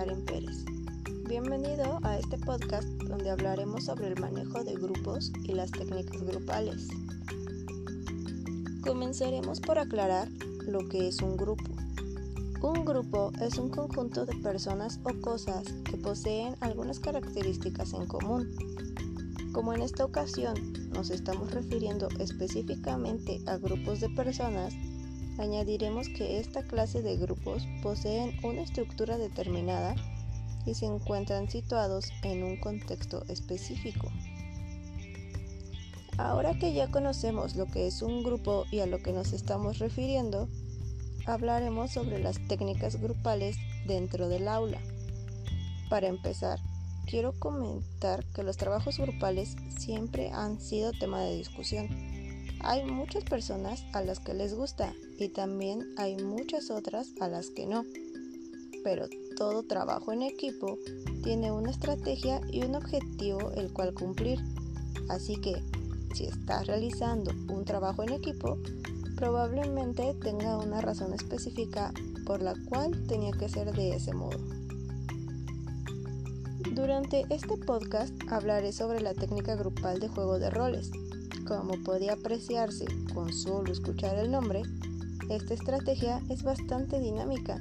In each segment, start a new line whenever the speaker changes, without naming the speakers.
Karen Pérez. Bienvenido a este podcast donde hablaremos sobre el manejo de grupos y las técnicas grupales. Comenzaremos por aclarar lo que es un grupo. Un grupo es un conjunto de personas o cosas que poseen algunas características en común. Como en esta ocasión nos estamos refiriendo específicamente a grupos de personas, Añadiremos que esta clase de grupos poseen una estructura determinada y se encuentran situados en un contexto específico. Ahora que ya conocemos lo que es un grupo y a lo que nos estamos refiriendo, hablaremos sobre las técnicas grupales dentro del aula. Para empezar, quiero comentar que los trabajos grupales siempre han sido tema de discusión hay muchas personas a las que les gusta y también hay muchas otras a las que no. Pero todo trabajo en equipo tiene una estrategia y un objetivo el cual cumplir. Así que si estás realizando un trabajo en equipo, probablemente tenga una razón específica por la cual tenía que ser de ese modo. Durante este podcast hablaré sobre la técnica grupal de juego de roles, como podía apreciarse con solo escuchar el nombre, esta estrategia es bastante dinámica,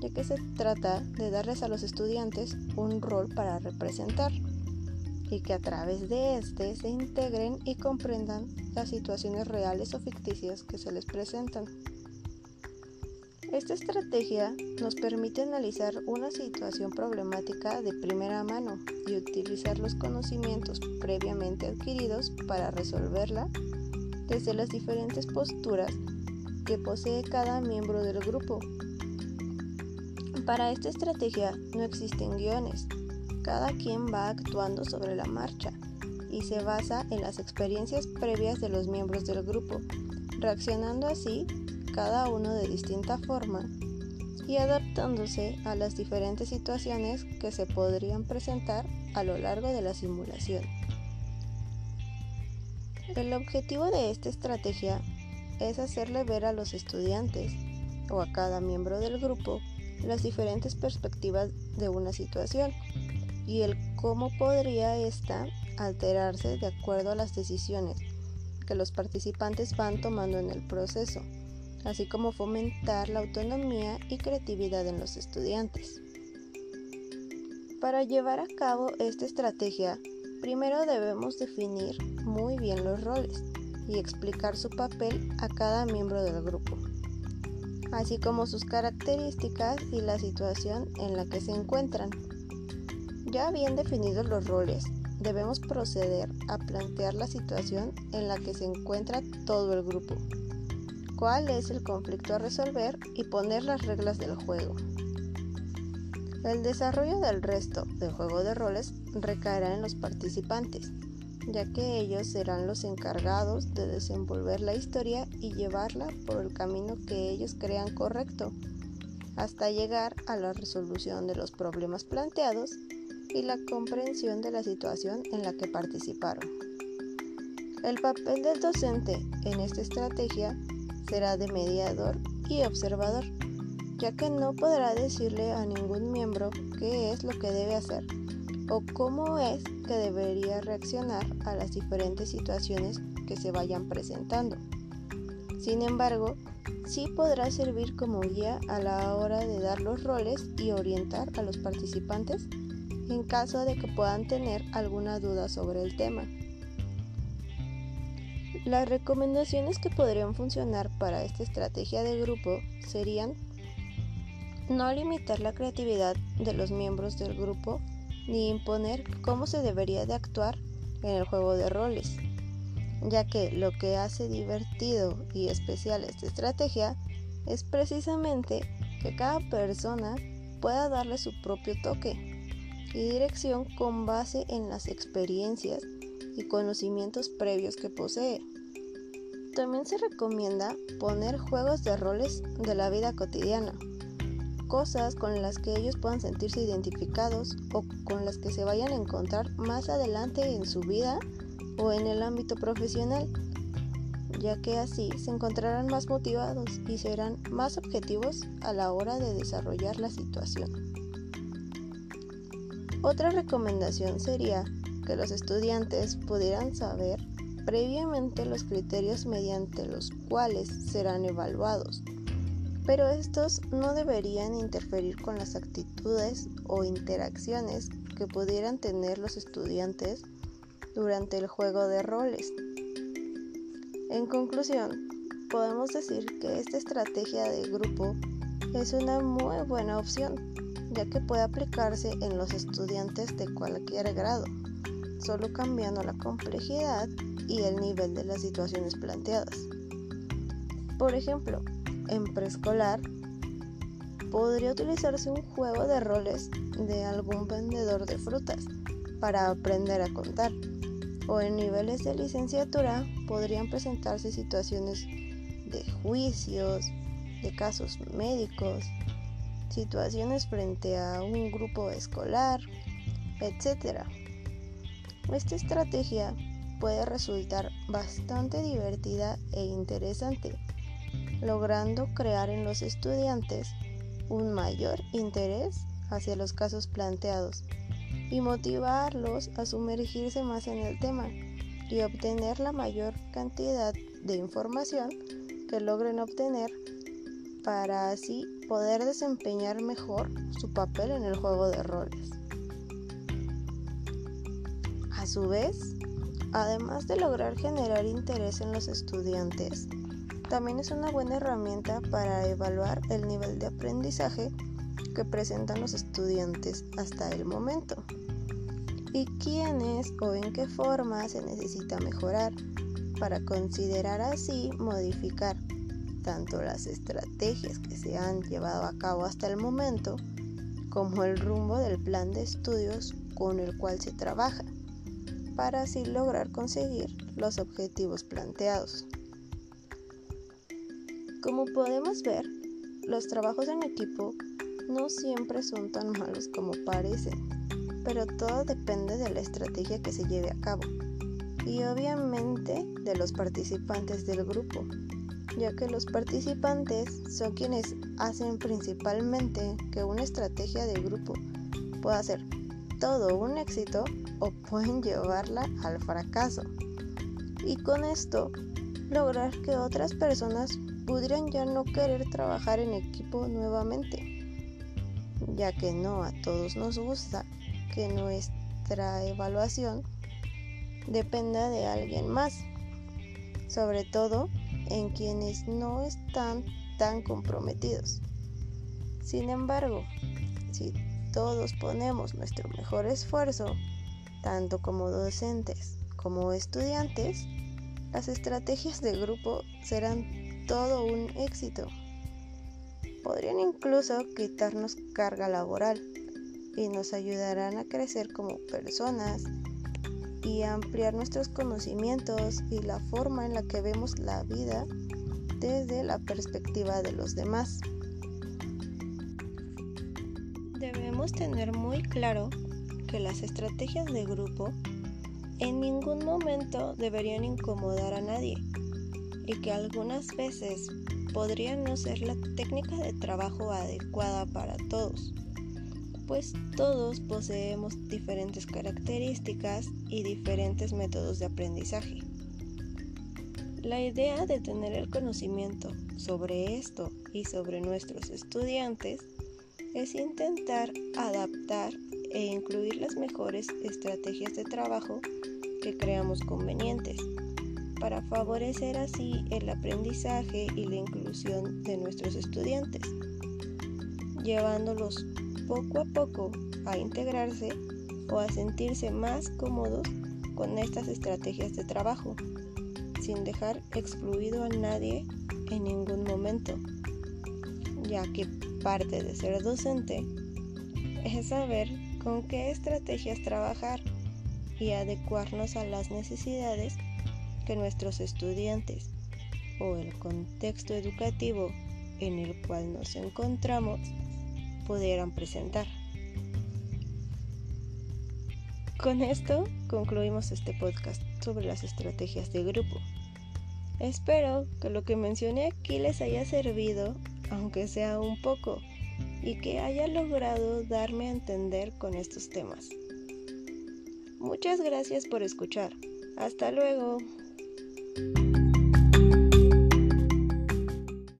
ya que se trata de darles a los estudiantes un rol para representar y que a través de este se integren y comprendan las situaciones reales o ficticias que se les presentan. Esta estrategia nos permite analizar una situación problemática de primera mano y utilizar los conocimientos previamente adquiridos para resolverla desde las diferentes posturas que posee cada miembro del grupo. Para esta estrategia no existen guiones, cada quien va actuando sobre la marcha y se basa en las experiencias previas de los miembros del grupo, reaccionando así cada uno de distinta forma y adaptándose a las diferentes situaciones que se podrían presentar a lo largo de la simulación. El objetivo de esta estrategia es hacerle ver a los estudiantes o a cada miembro del grupo las diferentes perspectivas de una situación y el cómo podría ésta alterarse de acuerdo a las decisiones que los participantes van tomando en el proceso así como fomentar la autonomía y creatividad en los estudiantes. Para llevar a cabo esta estrategia, primero debemos definir muy bien los roles y explicar su papel a cada miembro del grupo, así como sus características y la situación en la que se encuentran. Ya bien definidos los roles, debemos proceder a plantear la situación en la que se encuentra todo el grupo cuál es el conflicto a resolver y poner las reglas del juego. El desarrollo del resto del juego de roles recaerá en los participantes, ya que ellos serán los encargados de desenvolver la historia y llevarla por el camino que ellos crean correcto, hasta llegar a la resolución de los problemas planteados y la comprensión de la situación en la que participaron. El papel del docente en esta estrategia será de mediador y observador, ya que no podrá decirle a ningún miembro qué es lo que debe hacer o cómo es que debería reaccionar a las diferentes situaciones que se vayan presentando. Sin embargo, sí podrá servir como guía a la hora de dar los roles y orientar a los participantes en caso de que puedan tener alguna duda sobre el tema. Las recomendaciones que podrían funcionar para esta estrategia de grupo serían no limitar la creatividad de los miembros del grupo ni imponer cómo se debería de actuar en el juego de roles, ya que lo que hace divertido y especial esta estrategia es precisamente que cada persona pueda darle su propio toque y dirección con base en las experiencias y conocimientos previos que posee. También se recomienda poner juegos de roles de la vida cotidiana, cosas con las que ellos puedan sentirse identificados o con las que se vayan a encontrar más adelante en su vida o en el ámbito profesional, ya que así se encontrarán más motivados y serán más objetivos a la hora de desarrollar la situación. Otra recomendación sería que los estudiantes pudieran saber previamente los criterios mediante los cuales serán evaluados, pero estos no deberían interferir con las actitudes o interacciones que pudieran tener los estudiantes durante el juego de roles. En conclusión, podemos decir que esta estrategia de grupo es una muy buena opción, ya que puede aplicarse en los estudiantes de cualquier grado, solo cambiando la complejidad y el nivel de las situaciones planteadas. Por ejemplo, en preescolar podría utilizarse un juego de roles de algún vendedor de frutas para aprender a contar. O en niveles de licenciatura podrían presentarse situaciones de juicios, de casos médicos, situaciones frente a un grupo escolar, etc. Esta estrategia puede resultar bastante divertida e interesante, logrando crear en los estudiantes un mayor interés hacia los casos planteados y motivarlos a sumergirse más en el tema y obtener la mayor cantidad de información que logren obtener para así poder desempeñar mejor su papel en el juego de roles. Su vez, además de lograr generar interés en los estudiantes, también es una buena herramienta para evaluar el nivel de aprendizaje que presentan los estudiantes hasta el momento. Y quiénes o en qué forma se necesita mejorar para considerar así modificar tanto las estrategias que se han llevado a cabo hasta el momento como el rumbo del plan de estudios con el cual se trabaja para así lograr conseguir los objetivos planteados. Como podemos ver, los trabajos en equipo no siempre son tan malos como parecen, pero todo depende de la estrategia que se lleve a cabo y obviamente de los participantes del grupo, ya que los participantes son quienes hacen principalmente que una estrategia de grupo pueda ser todo un éxito o pueden llevarla al fracaso. Y con esto lograr que otras personas pudieran ya no querer trabajar en equipo nuevamente, ya que no a todos nos gusta que nuestra evaluación dependa de alguien más, sobre todo en quienes no están tan comprometidos. Sin embargo, si todos ponemos nuestro mejor esfuerzo, tanto como docentes como estudiantes, las estrategias de grupo serán todo un éxito. Podrían incluso quitarnos carga laboral y nos ayudarán a crecer como personas y ampliar nuestros conocimientos y la forma en la que vemos la vida desde la perspectiva de los demás. Debemos tener muy claro que las estrategias de grupo en ningún momento deberían incomodar a nadie y que algunas veces podrían no ser la técnica de trabajo adecuada para todos pues todos poseemos diferentes características y diferentes métodos de aprendizaje. La idea de tener el conocimiento sobre esto y sobre nuestros estudiantes es intentar adaptar e incluir las mejores estrategias de trabajo que creamos convenientes para favorecer así el aprendizaje y la inclusión de nuestros estudiantes, llevándolos poco a poco a integrarse o a sentirse más cómodos con estas estrategias de trabajo, sin dejar excluido a nadie en ningún momento, ya que parte de ser docente es saber con qué estrategias trabajar y adecuarnos a las necesidades que nuestros estudiantes o el contexto educativo en el cual nos encontramos pudieran presentar. Con esto concluimos este podcast sobre las estrategias de grupo. Espero que lo que mencioné aquí les haya servido, aunque sea un poco, y que haya logrado darme a entender con estos temas. Muchas gracias por escuchar. Hasta luego.